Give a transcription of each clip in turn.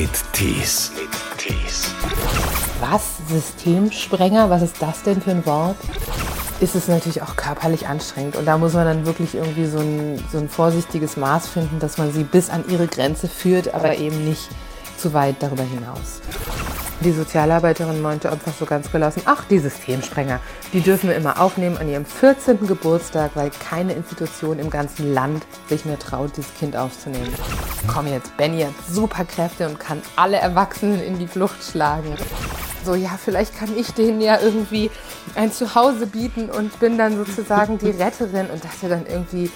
mit Tees. Tees. Was? Systemsprenger? Was ist das denn für ein Wort? Ist es natürlich auch körperlich anstrengend. Und da muss man dann wirklich irgendwie so ein, so ein vorsichtiges Maß finden, dass man sie bis an ihre Grenze führt, aber eben nicht zu weit darüber hinaus. Die Sozialarbeiterin meinte einfach so ganz gelassen, ach, die Systemsprenger, die dürfen wir immer aufnehmen an ihrem 14. Geburtstag, weil keine Institution im ganzen Land sich mehr traut, dieses Kind aufzunehmen. Komm jetzt, Benny hat Superkräfte und kann alle Erwachsenen in die Flucht schlagen. So, ja, vielleicht kann ich denen ja irgendwie ein Zuhause bieten und bin dann sozusagen die Retterin und dachte dann irgendwie,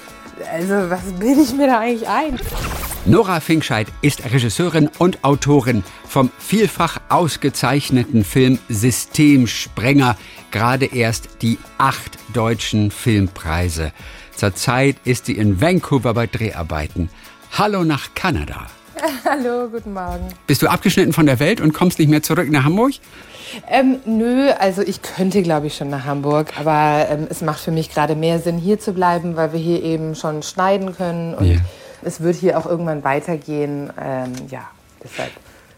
also was bilde ich mir da eigentlich ein? Nora Finkscheid ist Regisseurin und Autorin vom vielfach ausgezeichneten Film Systemsprenger, gerade erst die acht deutschen Filmpreise. Zurzeit ist sie in Vancouver bei Dreharbeiten. Hallo nach Kanada. Hallo, guten Morgen. Bist du abgeschnitten von der Welt und kommst nicht mehr zurück nach Hamburg? Ähm, nö, also ich könnte, glaube ich, schon nach Hamburg, aber ähm, es macht für mich gerade mehr Sinn, hier zu bleiben, weil wir hier eben schon schneiden können und Ja. Es wird hier auch irgendwann weitergehen. Ähm, ja, deshalb.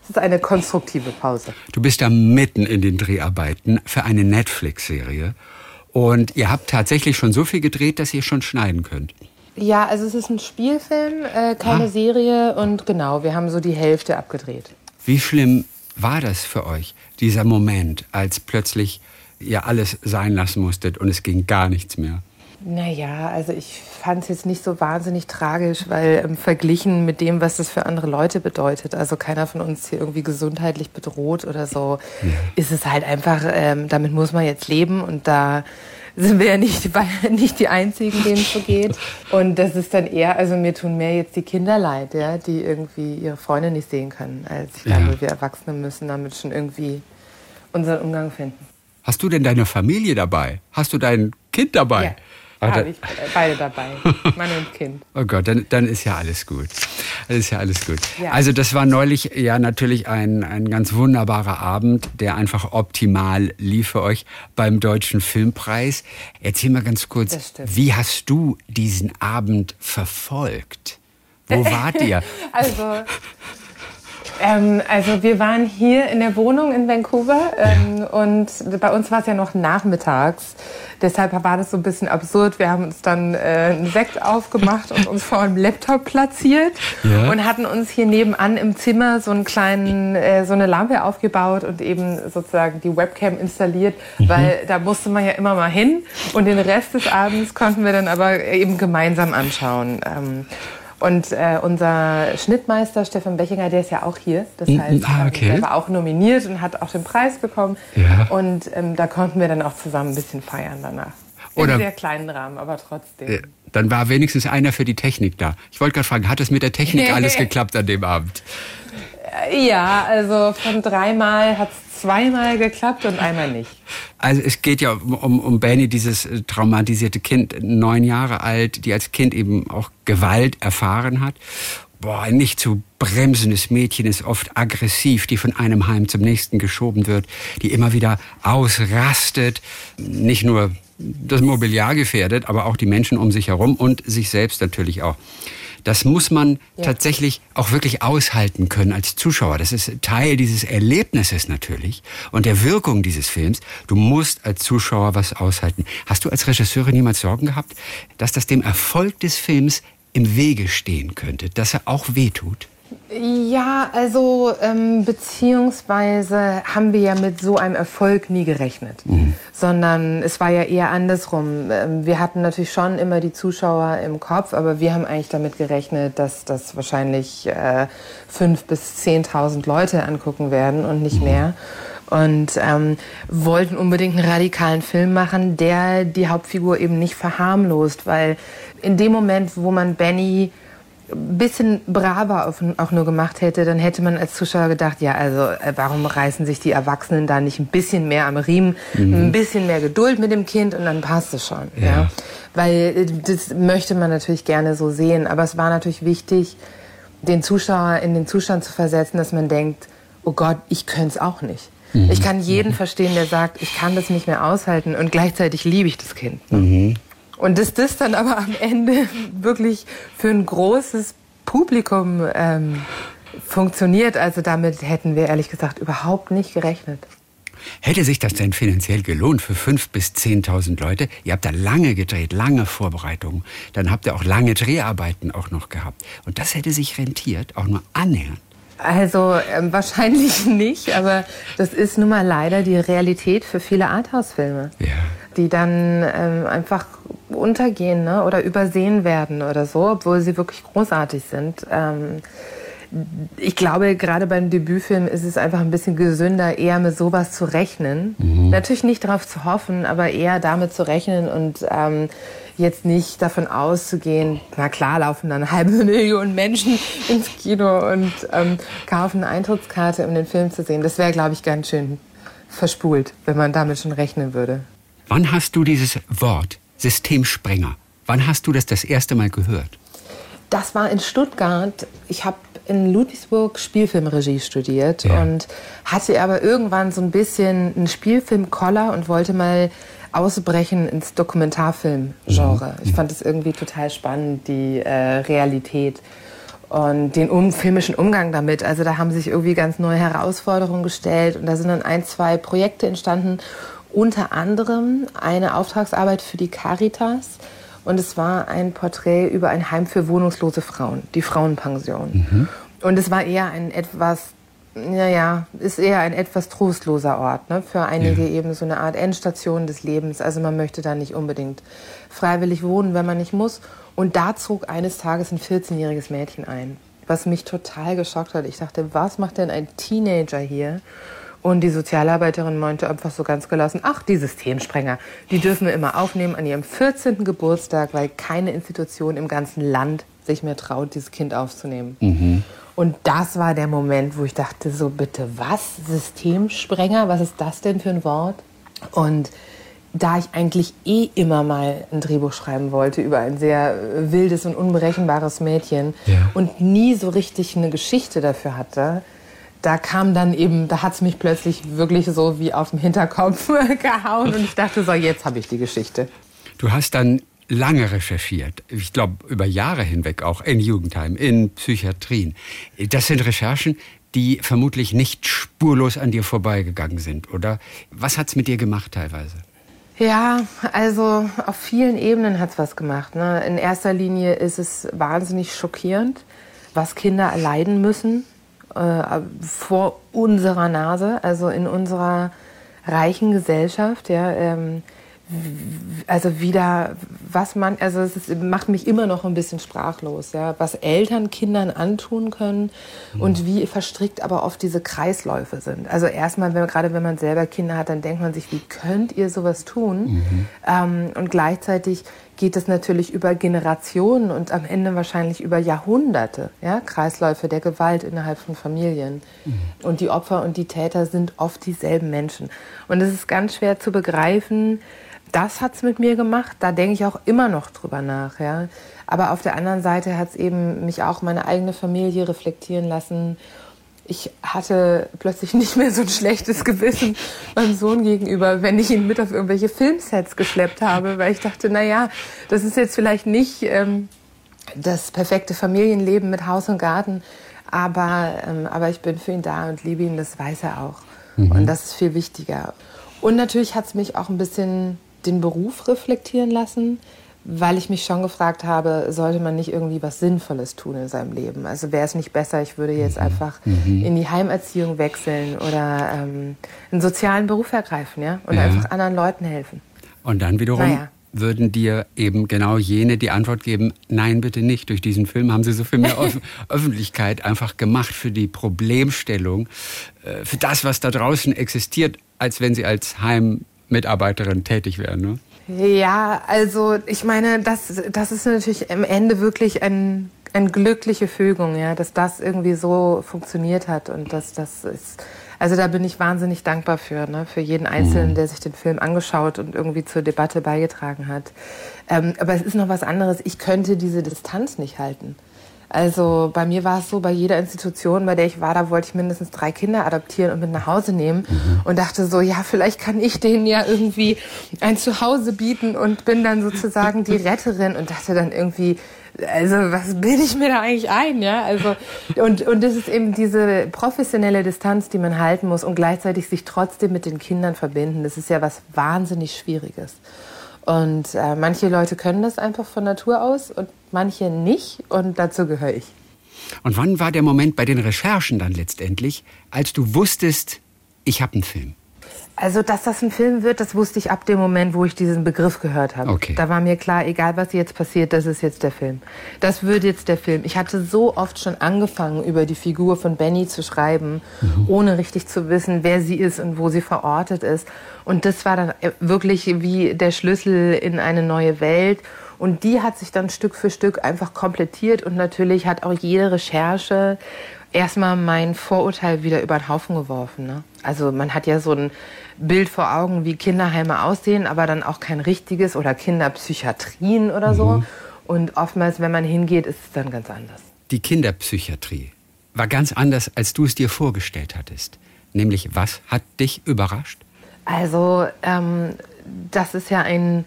Es ist eine konstruktive Pause. Du bist da mitten in den Dreharbeiten für eine Netflix-Serie. Und ihr habt tatsächlich schon so viel gedreht, dass ihr schon schneiden könnt. Ja, also es ist ein Spielfilm, äh, keine Ah. Serie und genau, wir haben so die Hälfte abgedreht. Wie schlimm war das für euch, dieser Moment, als plötzlich ihr alles sein lassen musstet und es ging gar nichts mehr? Naja, also ich fand es jetzt nicht so wahnsinnig tragisch, weil ähm, verglichen mit dem, was das für andere Leute bedeutet, also keiner von uns hier irgendwie gesundheitlich bedroht oder so, ist es halt einfach, ähm, damit muss man jetzt leben und da sind wir ja nicht, die- nicht die Einzigen, denen es so geht. Und das ist dann eher, also mir tun mehr jetzt die Kinder leid, ja, die irgendwie ihre Freunde nicht sehen können, als ich Ja. glaube, wir Erwachsene müssen damit schon irgendwie unseren Umgang finden. Hast du denn deine Familie dabei? Hast du dein Kind dabei? Ja, Da- habe ich beide dabei, Mann und Kind. Oh Gott, dann, dann ist ja alles gut. Dann ist ja alles gut. Ja. Also das war neulich ja natürlich ein, ein ganz wunderbarer Abend, der einfach optimal lief für euch beim Deutschen Filmpreis. Erzähl mal ganz kurz, Das wie hast du diesen Abend verfolgt? Wo wart ihr? Also, ähm, also wir waren hier in der Wohnung in Vancouver ähm, und bei uns war es ja noch nachmittags. Deshalb war das so ein bisschen absurd. Wir haben uns dann äh, einen Sekt aufgemacht und uns vor dem Laptop platziert Ja. und hatten uns hier nebenan im Zimmer so einen kleinen, äh, so eine Lampe aufgebaut und eben sozusagen die Webcam installiert, weil da musste man ja immer mal hin und den Rest des Abends konnten wir dann aber eben gemeinsam anschauen. Ähm, und äh, unser Schnittmeister Stefan Bechinger, der ist ja auch hier. Das heißt, ah, okay. der war auch nominiert und hat auch den Preis bekommen. Ja. Und ähm, da konnten wir dann auch zusammen ein bisschen feiern danach. Im Oder- sehr kleinen Rahmen, aber trotzdem. Äh, Dann war wenigstens einer für die Technik da. Ich wollte gerade fragen, hat es mit der Technik alles geklappt an dem Abend? Ja, also von dreimal hat es zweimal geklappt und einmal nicht. Also es geht ja um, um, Benny, dieses äh, traumatisierte Kind, neun Jahre alt, die als Kind eben auch Gewalt erfahren hat. Boah, nicht zu bremsendes Mädchen ist oft aggressiv, die von einem Heim zum nächsten geschoben wird, die immer wieder ausrastet, nicht nur das Mobiliar gefährdet, aber auch die Menschen um sich herum und sich selbst natürlich auch. Das muss man tatsächlich auch wirklich aushalten können als Zuschauer. Das ist Teil dieses Erlebnisses natürlich und der Wirkung dieses Films. Du musst als Zuschauer was aushalten. Hast du als Regisseurin niemals Sorgen gehabt, dass das dem Erfolg des Films im Wege stehen könnte, dass er auch wehtut? Ja, also ähm, beziehungsweise haben wir ja mit so einem Erfolg nie gerechnet, sondern es war ja eher andersrum. Ähm, wir hatten natürlich schon immer die Zuschauer im Kopf, aber wir haben eigentlich damit gerechnet, dass das wahrscheinlich äh, fünf bis zehntausend Leute angucken werden und nicht mehr. Und ähm, wollten unbedingt einen radikalen Film machen, der die Hauptfigur eben nicht verharmlost, weil in dem Moment, wo man Benny bisschen braver auch nur gemacht hätte, dann hätte man als Zuschauer gedacht, ja, also äh, warum reißen sich die Erwachsenen da nicht ein bisschen mehr am Riemen, ein bisschen mehr Geduld mit dem Kind und dann passt es schon. Ja. Weil äh, das möchte man natürlich gerne so sehen, aber es war natürlich wichtig, den Zuschauer in den Zustand zu versetzen, dass man denkt, oh Gott, ich könnte es auch nicht. Ich kann jeden verstehen, der sagt, ich kann das nicht mehr aushalten und gleichzeitig liebe ich das Kind. Ne? Und dass das dann aber am Ende wirklich für ein großes Publikum ähm, funktioniert. Also damit hätten wir ehrlich gesagt überhaupt nicht gerechnet. Hätte sich das denn finanziell gelohnt für 5.000 bis 10.000 Leute? Ihr habt da lange gedreht, lange Vorbereitungen. Dann habt ihr auch lange Dreharbeiten auch noch gehabt. Und das hätte sich rentiert, auch nur annähernd. Also ähm, wahrscheinlich nicht, aber das ist nun mal leider die Realität für viele Arthouse-Filme, ja. die dann ähm, einfach untergehen ne? oder übersehen werden oder so, obwohl sie wirklich großartig sind. Ähm, ich glaube, gerade beim Debütfilm ist es einfach ein bisschen gesünder, eher mit sowas zu rechnen. Mhm. Natürlich nicht darauf zu hoffen, aber eher damit zu rechnen und ähm, jetzt nicht davon auszugehen, na klar laufen dann eine halbe Million Menschen ins Kino und ähm, kaufen eine Eintrittskarte, um den Film zu sehen. Das wäre, glaube ich, ganz schön verspult, wenn man damit schon rechnen würde. Wann hast du dieses Wort Systemsprenger, wann hast du das das erste Mal gehört? Das war in Stuttgart. Ich habe in Ludwigsburg Spielfilmregie studiert ja. und hatte aber irgendwann so ein bisschen einen Spielfilm-Koller und wollte mal ausbrechen ins Dokumentarfilm-Genre. Ich fand es irgendwie total spannend, die äh, Realität und den um, filmischen Umgang damit. Also da haben sich irgendwie ganz neue Herausforderungen gestellt und da sind dann ein, zwei Projekte entstanden. Unter anderem eine Auftragsarbeit für die Caritas und es war ein Porträt über ein Heim für wohnungslose Frauen, die Frauenpension. Mhm. Und es war eher ein etwas, naja, ist eher ein etwas trostloser Ort. Ne? Für einige ja. eben so eine Art Endstation des Lebens. Also man möchte da nicht unbedingt freiwillig wohnen, wenn man nicht muss. Und da zog eines Tages ein 14-jähriges Mädchen ein, was mich total geschockt hat. Ich dachte, was macht denn ein Teenager hier? Und die Sozialarbeiterin meinte einfach so ganz gelassen, ach, die Systemsprenger, die dürfen wir immer aufnehmen an ihrem 14. Geburtstag, weil keine Institution im ganzen Land sich mehr traut, dieses Kind aufzunehmen. Mhm. Und das war der Moment, wo ich dachte, so bitte, was? Systemsprenger? Was ist das denn für ein Wort? Und da ich eigentlich eh immer mal ein Drehbuch schreiben wollte über ein sehr wildes und unberechenbares Mädchen ja. und nie so richtig eine Geschichte dafür hatte, da kam dann eben, da hat es mich plötzlich wirklich so wie auf dem Hinterkopf gehauen und ich dachte so, jetzt habe ich die Geschichte. Du hast dann lange recherchiert, ich glaube über Jahre hinweg auch in Jugendheim, in Psychiatrien. Das sind Recherchen, die vermutlich nicht spurlos an dir vorbeigegangen sind, oder? Was es mit dir gemacht teilweise? Ja, also auf vielen Ebenen hat es was gemacht. Ne? In erster Linie ist es wahnsinnig schockierend, was Kinder erleiden müssen, äh, vor unserer Nase, also in unserer reichen Gesellschaft, ja, ähm, also wieder, was man, also es ist, macht mich immer noch ein bisschen sprachlos, ja, was Eltern Kindern antun können mhm. und wie verstrickt aber oft diese Kreisläufe sind. Also erstmal, wenn, gerade wenn man selber Kinder hat, dann denkt man sich, wie könnt ihr sowas tun? Mhm. Ähm, und gleichzeitig geht es natürlich über Generationen und am Ende wahrscheinlich über Jahrhunderte, ja, Kreisläufe der Gewalt innerhalb von Familien. Mhm. Und die Opfer und die Täter sind oft dieselben Menschen. Und es ist ganz schwer zu begreifen, das hat es mit mir gemacht. Da denke ich auch immer noch drüber nach. Ja. Aber auf der anderen Seite hat es eben mich auch meine eigene Familie reflektieren lassen ich hatte plötzlich nicht mehr so ein schlechtes Gewissen meinem Sohn gegenüber, wenn ich ihn mit auf irgendwelche Filmsets geschleppt habe, weil ich dachte, na ja, das ist jetzt vielleicht nicht ähm, das perfekte Familienleben mit Haus und Garten, aber, ähm, aber ich bin für ihn da und liebe ihn, das weiß er auch. Mhm. Und das ist viel wichtiger. Und natürlich hat es mich auch ein bisschen den Beruf reflektieren lassen weil ich mich schon gefragt habe, sollte man nicht irgendwie was Sinnvolles tun in seinem Leben? Also wäre es nicht besser, ich würde jetzt mhm. einfach mhm. in die Heimerziehung wechseln oder ähm, einen sozialen Beruf ergreifen, ja, und ja. einfach anderen Leuten helfen. Und dann wiederum naja. würden dir eben genau jene die Antwort geben, nein, bitte nicht. Durch diesen Film haben sie so viel mehr Öffentlichkeit einfach gemacht für die Problemstellung, äh, für das, was da draußen existiert, als wenn sie als Heimmitarbeiterin tätig wären. Ne? Ja, also ich meine, das, das ist natürlich am Ende wirklich ein, eine glückliche Fügung, ja, dass das irgendwie so funktioniert hat und dass das ist. Also da bin ich wahnsinnig dankbar für, ne, für jeden Einzelnen, mhm. der sich den Film angeschaut und irgendwie zur Debatte beigetragen hat. Ähm, aber es ist noch was anderes. Ich könnte diese Distanz nicht halten. Also bei mir war es so, bei jeder Institution, bei der ich war, da wollte ich mindestens drei Kinder adoptieren und mit nach Hause nehmen mhm. und dachte so, ja, vielleicht kann ich denen ja irgendwie ein Zuhause bieten und bin dann sozusagen die Retterin und dachte dann irgendwie, also was bilde ich mir da eigentlich ein, ja? Also und und das ist eben diese professionelle Distanz, die man halten muss und gleichzeitig sich trotzdem mit den Kindern verbinden. Das ist ja was wahnsinnig Schwieriges. Und äh, manche Leute können das einfach von Natur aus und manche nicht. Und dazu gehöre ich. Und wann war der Moment bei den Recherchen dann letztendlich, als du wusstest, ich habe einen Film? Also, dass das ein Film wird, das wusste ich ab dem Moment, wo ich diesen Begriff gehört habe. Okay. Da war mir klar, egal was jetzt passiert, das ist jetzt der Film. Das wird jetzt der Film. Ich hatte so oft schon angefangen, über die Figur von Benny zu schreiben, mhm. ohne richtig zu wissen, wer sie ist und wo sie verortet ist. Und das war dann wirklich wie der Schlüssel in eine neue Welt. Und die hat sich dann Stück für Stück einfach komplettiert. Und natürlich hat auch jede Recherche erstmal mein Vorurteil wieder über den Haufen geworfen. Ne? Also man hat ja so ein Bild vor Augen, wie Kinderheime aussehen, aber dann auch kein richtiges oder Kinderpsychiatrien oder mhm. so. Und oftmals, wenn man hingeht, ist es dann ganz anders. Die Kinderpsychiatrie war ganz anders, als du es dir vorgestellt hattest. Nämlich, was hat dich überrascht? Also, ähm, das ist ja ein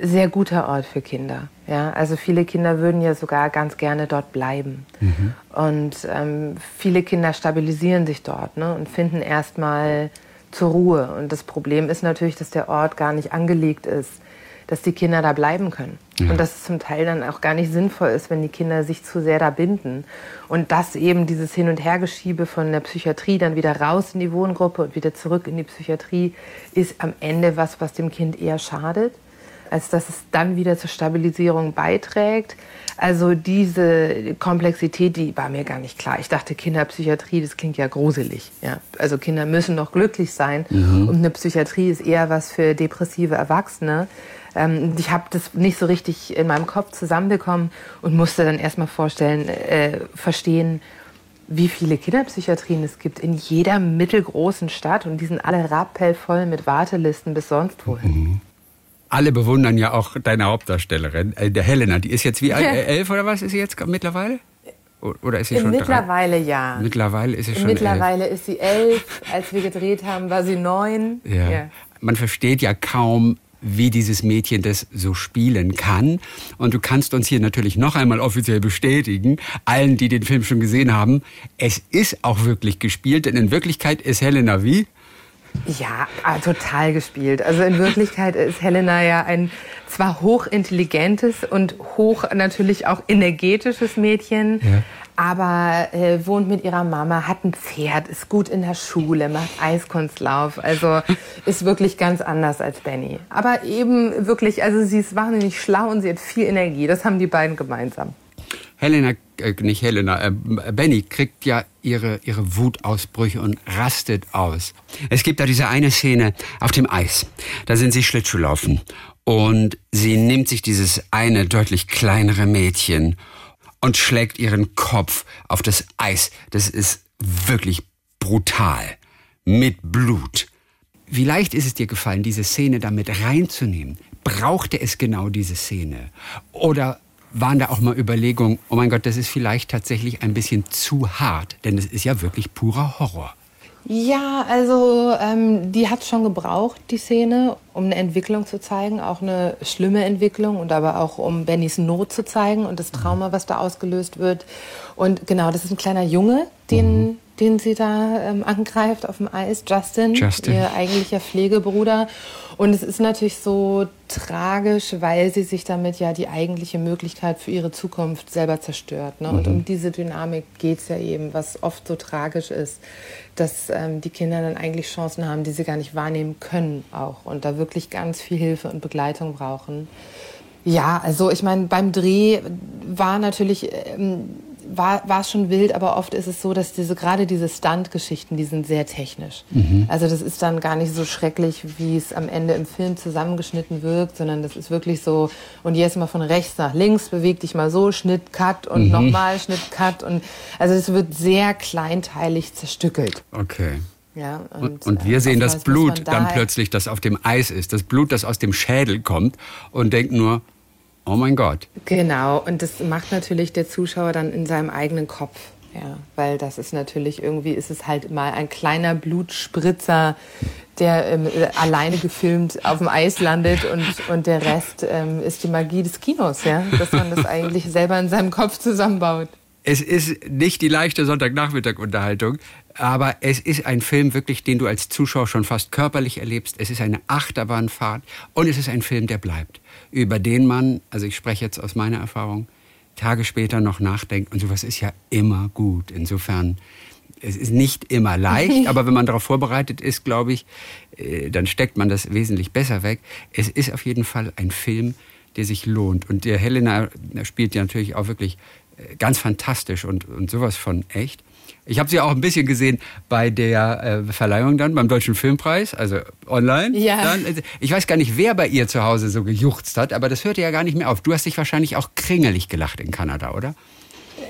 sehr guter Ort für Kinder. Ja, also viele Kinder würden ja sogar ganz gerne dort bleiben. Mhm. Und ähm, viele Kinder stabilisieren sich dort ne, und finden erstmal zur Ruhe. Und das Problem ist natürlich, dass der Ort gar nicht angelegt ist, dass die Kinder da bleiben können. Ja. Und dass es zum Teil dann auch gar nicht sinnvoll ist, wenn die Kinder sich zu sehr da binden. Und dass eben dieses Hin- und Hergeschiebe von der Psychiatrie dann wieder raus in die Wohngruppe und wieder zurück in die Psychiatrie ist am Ende was, was dem Kind eher schadet, als dass es dann wieder zur Stabilisierung beiträgt. Also diese Komplexität, die war mir gar nicht klar. Ich dachte, Kinderpsychiatrie, das klingt ja gruselig. Ja? Also Kinder müssen noch glücklich sein. Mhm. Und eine Psychiatrie ist eher was für depressive Erwachsene. Ähm, ich habe das nicht so richtig in meinem Kopf zusammenbekommen und musste dann erstmal vorstellen, äh, verstehen, wie viele Kinderpsychiatrien es gibt in jeder mittelgroßen Stadt und die sind alle rappellvoll mit Wartelisten bis sonst wohin. Mhm alle bewundern ja auch deine Hauptdarstellerin, äh, der Helena. Die ist jetzt wie alt? Ja. Elf oder was ist sie jetzt mittlerweile? Oder ist sie schon Mittlerweile drei? ja. Mittlerweile ist sie schon Mittlerweile elf. ist sie elf. Als wir gedreht haben, war sie neun. Ja. ja. Man versteht ja kaum, wie dieses Mädchen das so spielen kann. Und du kannst uns hier natürlich noch einmal offiziell bestätigen, allen, die den Film schon gesehen haben, es ist auch wirklich gespielt, denn in Wirklichkeit ist Helena wie? Ja, ah, total gespielt. Also in Wirklichkeit ist Helena ja ein zwar hochintelligentes und hoch natürlich auch energetisches Mädchen, ja. aber äh, wohnt mit ihrer Mama, hat ein Pferd, ist gut in der Schule, macht Eiskunstlauf. Also ist wirklich ganz anders als Benny. Aber eben wirklich, also sie ist wahnsinnig schlau und sie hat viel Energie. Das haben die beiden gemeinsam. Helena, äh, nicht Helena, äh, Benny kriegt ja ihre, ihre Wutausbrüche und rastet aus. Es gibt da diese eine Szene auf dem Eis. Da sind sie Schlittschuhlaufen. Und sie nimmt sich dieses eine deutlich kleinere Mädchen und schlägt ihren Kopf auf das Eis. Das ist wirklich brutal. Mit Blut. Wie leicht ist es dir gefallen, diese Szene damit reinzunehmen? Brauchte es genau diese Szene? Oder waren da auch mal Überlegungen, oh mein Gott, das ist vielleicht tatsächlich ein bisschen zu hart, denn es ist ja wirklich purer Horror. Ja, also ähm, die hat schon gebraucht, die Szene, um eine Entwicklung zu zeigen, auch eine schlimme Entwicklung und aber auch um Bennys Not zu zeigen und das Trauma, was da ausgelöst wird. Und genau, das ist ein kleiner Junge, den, mhm. Den sie da ähm, angreift auf dem Eis, Justin, Justin, ihr eigentlicher Pflegebruder. Und es ist natürlich so tragisch, weil sie sich damit ja die eigentliche Möglichkeit für ihre Zukunft selber zerstört. Ne? Und mhm. um diese Dynamik geht es ja eben, was oft so tragisch ist, dass ähm, die Kinder dann eigentlich Chancen haben, die sie gar nicht wahrnehmen können auch und da wirklich ganz viel Hilfe und Begleitung brauchen. Ja, also ich meine, beim Dreh war natürlich ähm, war, war schon wild, aber oft ist es so, dass diese, gerade diese Stunt-Geschichten, die sind sehr technisch. Mhm. Also das ist dann gar nicht so schrecklich, wie es am Ende im Film zusammengeschnitten wirkt, sondern das ist wirklich so, und jetzt mal von rechts nach links, beweg dich mal so, Schnitt, Cut und mhm. nochmal Schnitt, Cut und, also es wird sehr kleinteilig zerstückelt. Okay. Ja, und, und, und wir äh, sehen das Blut da dann plötzlich, das auf dem Eis ist, das Blut, das aus dem Schädel kommt und denkt nur, oh mein Gott. Genau, und das macht natürlich der Zuschauer dann in seinem eigenen Kopf. Ja, weil das ist natürlich irgendwie, ist es halt mal ein kleiner Blutspritzer, der ähm, alleine gefilmt auf dem Eis landet und, und der Rest ähm, ist die Magie des Kinos, ja, dass man das eigentlich selber in seinem Kopf zusammenbaut. Es ist nicht die leichte Sonntagnachmittag-Unterhaltung, aber es ist ein Film wirklich, den du als Zuschauer schon fast körperlich erlebst. Es ist eine Achterbahnfahrt und es ist ein Film, der bleibt, über den man, also ich spreche jetzt aus meiner Erfahrung, Tage später noch nachdenkt und sowas ist ja immer gut. Insofern es ist nicht immer leicht, aber wenn man darauf vorbereitet ist, glaube ich, äh, dann steckt man das wesentlich besser weg. Es ist auf jeden Fall ein Film, der sich lohnt. Und der Helena spielt ja natürlich auch wirklich ganz fantastisch und, und sowas von echt. Ich habe sie auch ein bisschen gesehen bei der äh, Verleihung dann beim Deutschen Filmpreis, also online. Ja. Dann, also ich weiß gar nicht, wer bei ihr zu Hause so gejuchzt hat, aber das hörte ja gar nicht mehr auf. Du hast dich wahrscheinlich auch kringelig gelacht in Kanada, oder?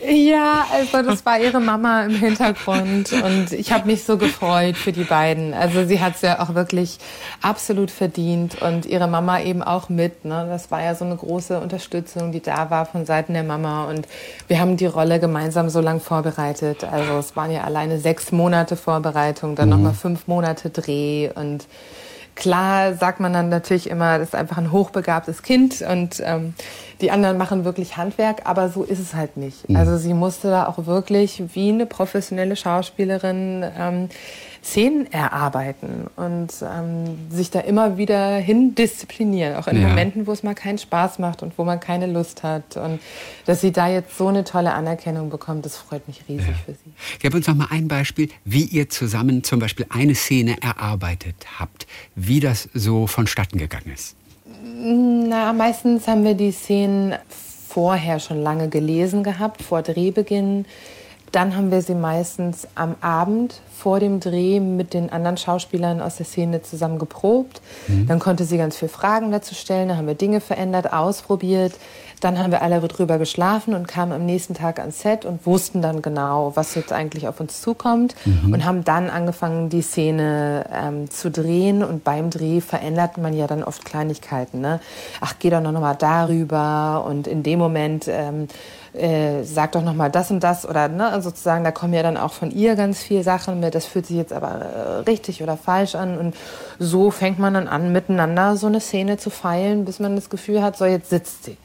Ja, also das war ihre Mama im Hintergrund und ich habe mich so gefreut für die beiden. Also sie hat es ja auch wirklich absolut verdient und ihre Mama eben auch mit. Ne? Das war ja so eine große Unterstützung, die da war von Seiten der Mama und wir haben die Rolle gemeinsam so lang vorbereitet. Also es waren ja alleine sechs Monate Vorbereitung, dann mhm. nochmal fünf Monate Dreh und Klar sagt man dann natürlich immer, das ist einfach ein hochbegabtes Kind und ähm, die anderen machen wirklich Handwerk, aber so ist es halt nicht. Mhm. Also sie musste da auch wirklich wie eine professionelle Schauspielerin ähm, Szenen erarbeiten und ähm, sich da immer wieder hin disziplinieren, auch in ja. Momenten, wo es mal keinen Spaß macht und wo man keine Lust hat. Und dass sie da jetzt so eine tolle Anerkennung bekommt, das freut mich riesig ja. für sie. Gib uns noch mal ein Beispiel, wie ihr zusammen zum Beispiel eine Szene erarbeitet habt, wie das so vonstatten gegangen ist. Na, meistens haben wir die Szenen vorher schon lange gelesen gehabt, vor Drehbeginn. Dann haben wir sie meistens am Abend vor dem Dreh mit den anderen Schauspielern aus der Szene zusammen geprobt. Mhm. Dann konnte sie ganz viele Fragen dazu stellen. Dann haben wir Dinge verändert, ausprobiert. Dann haben wir alle drüber geschlafen und kamen am nächsten Tag ans Set und wussten dann genau, was jetzt eigentlich auf uns zukommt. Mhm. Und haben dann angefangen, die Szene ähm, zu drehen. Und beim Dreh verändert man ja dann oft Kleinigkeiten. Ne? Ach, geh doch noch mal darüber. Und in dem Moment ähm, äh, sag doch noch mal das und das. Oder ne, sozusagen, da kommen ja dann auch von ihr ganz viele Sachen mit. Das fühlt sich jetzt aber äh, richtig oder falsch an. Und so fängt man dann an, miteinander so eine Szene zu feilen, bis man das Gefühl hat, so jetzt sitzt sie.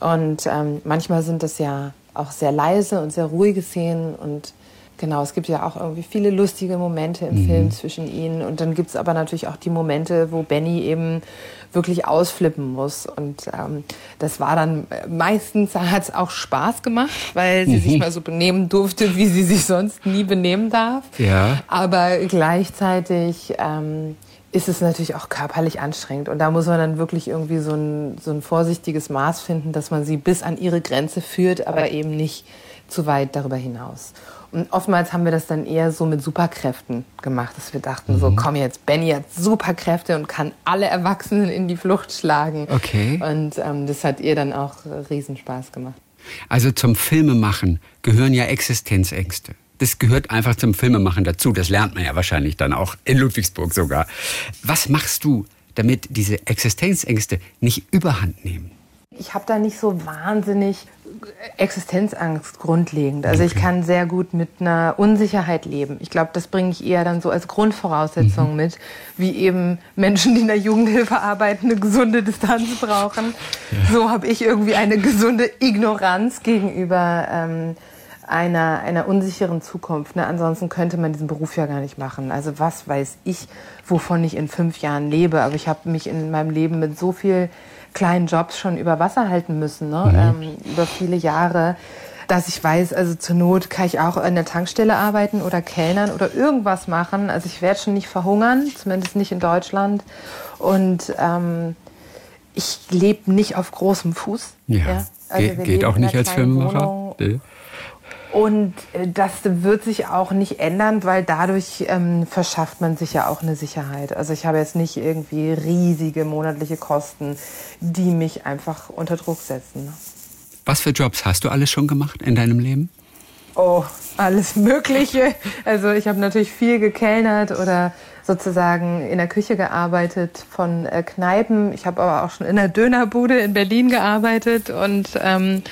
Und ähm, manchmal sind das ja auch sehr leise und sehr ruhige Szenen und Genau, es gibt ja auch irgendwie viele lustige Momente im mhm. Film zwischen ihnen. Und dann gibt es aber natürlich auch die Momente, wo Benny eben wirklich ausflippen muss. Und ähm, das war dann meistens hat es auch Spaß gemacht, weil sie mhm. sich mal so benehmen durfte, wie sie sich sonst nie benehmen darf. Ja. Aber gleichzeitig ähm, ist es natürlich auch körperlich anstrengend. Und da muss man dann wirklich irgendwie so ein, so ein vorsichtiges Maß finden, dass man sie bis an ihre Grenze führt, aber eben nicht zu weit darüber hinaus. Und oftmals haben wir das dann eher so mit Superkräften gemacht, dass wir dachten, mhm. so komm jetzt, Benny hat Superkräfte und kann alle Erwachsenen in die Flucht schlagen. Okay. Und ähm, das hat ihr dann auch Riesenspaß gemacht. Also zum Filmemachen gehören ja Existenzängste. Das gehört einfach zum Filmemachen dazu. Das lernt man ja wahrscheinlich dann auch in Ludwigsburg sogar. Was machst du, damit diese Existenzängste nicht überhand nehmen? Ich habe da nicht so wahnsinnig Existenzangst grundlegend. Also ich kann sehr gut mit einer Unsicherheit leben. Ich glaube, das bringe ich eher dann so als Grundvoraussetzung mhm. mit, wie eben Menschen, die in der Jugendhilfe arbeiten, eine gesunde Distanz brauchen. Ja. So habe ich irgendwie eine gesunde Ignoranz gegenüber ähm, einer, einer unsicheren Zukunft. Ne? Ansonsten könnte man diesen Beruf ja gar nicht machen. Also was weiß ich, wovon ich in fünf Jahren lebe. Aber ich habe mich in meinem Leben mit so viel kleinen Jobs schon über Wasser halten müssen, ne? Mhm. Ähm, über viele Jahre, dass ich weiß, also zur Not kann ich auch an der Tankstelle arbeiten oder Kellnern oder irgendwas machen. Also ich werde schon nicht verhungern, zumindest nicht in Deutschland. Und ähm, ich lebe nicht auf großem Fuß. Ja, ja? Also Ge geht auch nicht als Filmemacher. Nee. Und äh, das wird sich auch nicht ändern, weil dadurch ähm, verschafft man sich ja auch eine Sicherheit. Also ich habe jetzt nicht irgendwie riesige monatliche Kosten, die mich einfach unter Druck setzen. Was für Jobs hast du alles schon gemacht in deinem Leben? Oh, alles Mögliche. Also ich habe natürlich viel gekellnert oder sozusagen in der Küche gearbeitet von äh, Kneipen. Ich habe aber auch schon in der Dönerbude in Berlin gearbeitet und ähm,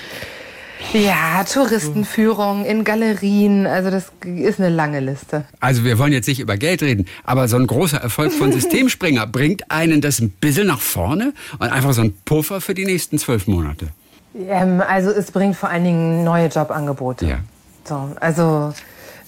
ja, Touristenführung in Galerien. Also das ist eine lange Liste. Also wir wollen jetzt nicht über Geld reden, aber so ein großer Erfolg von Systemspringer bringt einen das ein bisschen nach vorne und einfach so ein Puffer für die nächsten zwölf Monate. Ähm, also es bringt vor allen Dingen neue Jobangebote. Ja. So, also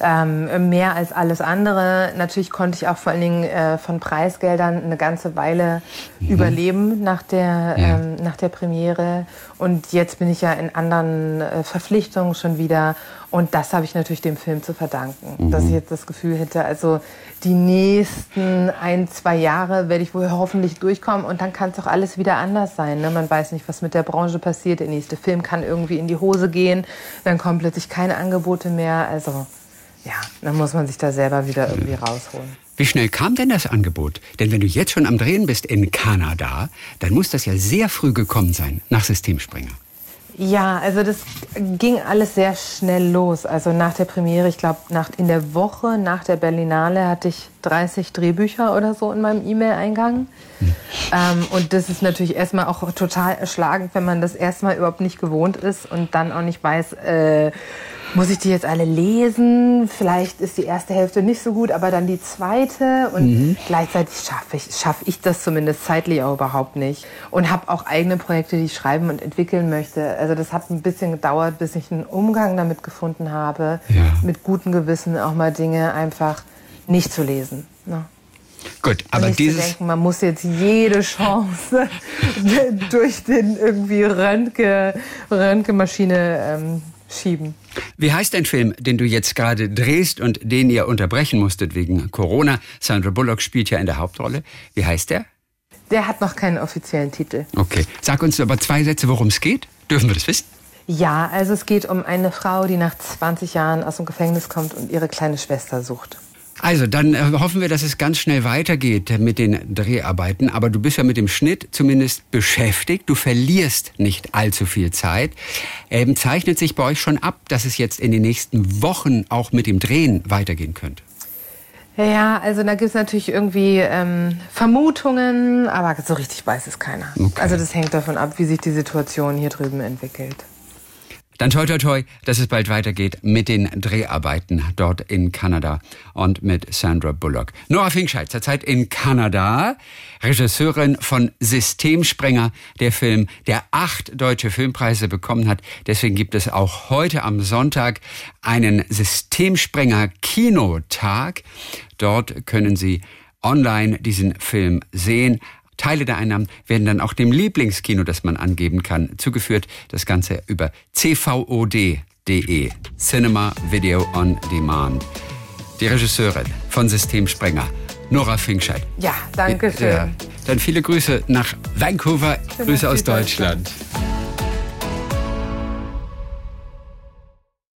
ähm, mehr als alles andere. Natürlich konnte ich auch vor allen Dingen äh, von Preisgeldern eine ganze Weile mhm. überleben nach der, ja. ähm, nach der Premiere. Und jetzt bin ich ja in anderen äh, Verpflichtungen schon wieder. Und das habe ich natürlich dem Film zu verdanken, mhm. dass ich jetzt das Gefühl hätte, also die nächsten ein, zwei Jahre werde ich wohl hoffentlich durchkommen und dann kann es auch alles wieder anders sein. Ne? Man weiß nicht, was mit der Branche passiert. Der nächste Film kann irgendwie in die Hose gehen, dann kommen plötzlich keine Angebote mehr. Also ja, dann muss man sich da selber wieder irgendwie rausholen. Wie schnell kam denn das Angebot? Denn wenn du jetzt schon am Drehen bist in Kanada, dann muss das ja sehr früh gekommen sein, nach Systemspringer. Ja, also das ging alles sehr schnell los. Also nach der Premiere, ich glaube, in der Woche nach der Berlinale hatte ich 30 Drehbücher oder so in meinem E-Mail-Eingang. Hm. Ähm, und das ist natürlich erstmal auch total erschlagend, wenn man das erstmal überhaupt nicht gewohnt ist und dann auch nicht weiß, äh, muss ich die jetzt alle lesen? Vielleicht ist die erste Hälfte nicht so gut, aber dann die zweite. Und mhm. gleichzeitig schaffe ich, schaff ich das zumindest zeitlich auch überhaupt nicht. Und habe auch eigene Projekte, die ich schreiben und entwickeln möchte. Also das hat ein bisschen gedauert, bis ich einen Umgang damit gefunden habe, ja. mit gutem Gewissen auch mal Dinge einfach nicht zu lesen. Ne? Gut, aber dieses. Denken, man muss jetzt jede Chance durch den irgendwie Röntge, Röntgenmaschine ähm, schieben. Wie heißt dein Film, den du jetzt gerade drehst und den ihr unterbrechen musstet wegen Corona? Sandra Bullock spielt ja in der Hauptrolle. Wie heißt der? Der hat noch keinen offiziellen Titel. Okay. Sag uns aber zwei Sätze, worum es geht. Dürfen wir das wissen? Ja, also es geht um eine Frau, die nach 20 Jahren aus dem Gefängnis kommt und ihre kleine Schwester sucht. Also, dann äh, hoffen wir, dass es ganz schnell weitergeht mit den Dreharbeiten. Aber du bist ja mit dem Schnitt zumindest beschäftigt. Du verlierst nicht allzu viel Zeit. Ähm, zeichnet sich bei euch schon ab, dass es jetzt in den nächsten Wochen auch mit dem Drehen weitergehen könnte? Ja, also da gibt es natürlich irgendwie ähm, Vermutungen, aber so richtig weiß es keiner. Okay. Also das hängt davon ab, wie sich die Situation hier drüben entwickelt. Dann toi toi toi, dass es bald weitergeht mit den Dreharbeiten dort in Kanada und mit Sandra Bullock. Nora Finkscheid, zurzeit in Kanada, Regisseurin von Systemsprenger, der Film, der acht deutsche Filmpreise bekommen hat. Deswegen gibt es auch heute am Sonntag einen Systemsprenger Kinotag. Dort können Sie online diesen Film sehen. Teile der Einnahmen werden dann auch dem Lieblingskino, das man angeben kann, zugeführt. Das Ganze über cvod.de, Cinema Video on Demand. Die Regisseurin von Systemsprenger, Nora Finkscheid. Ja, danke schön. Ja, dann viele Grüße nach Vancouver, Grüße aus Deutschland. Deutschland.